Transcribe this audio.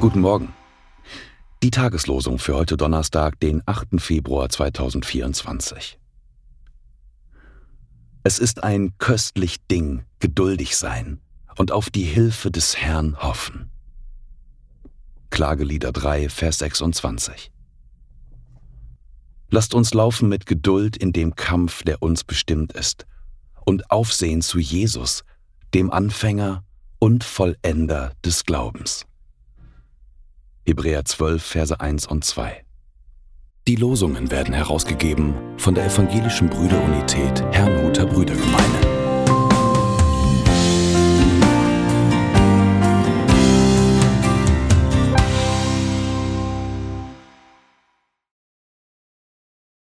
Guten Morgen. Die Tageslosung für heute Donnerstag, den 8. Februar 2024. Es ist ein köstlich Ding, geduldig sein und auf die Hilfe des Herrn hoffen. Klagelieder 3, Vers 26. Lasst uns laufen mit Geduld in dem Kampf, der uns bestimmt ist, und aufsehen zu Jesus, dem Anfänger und Vollender des Glaubens. Hebräer 12, Verse 1 und 2. Die Losungen werden herausgegeben von der Evangelischen Brüderunität Herrnhuter Brüdergemeine.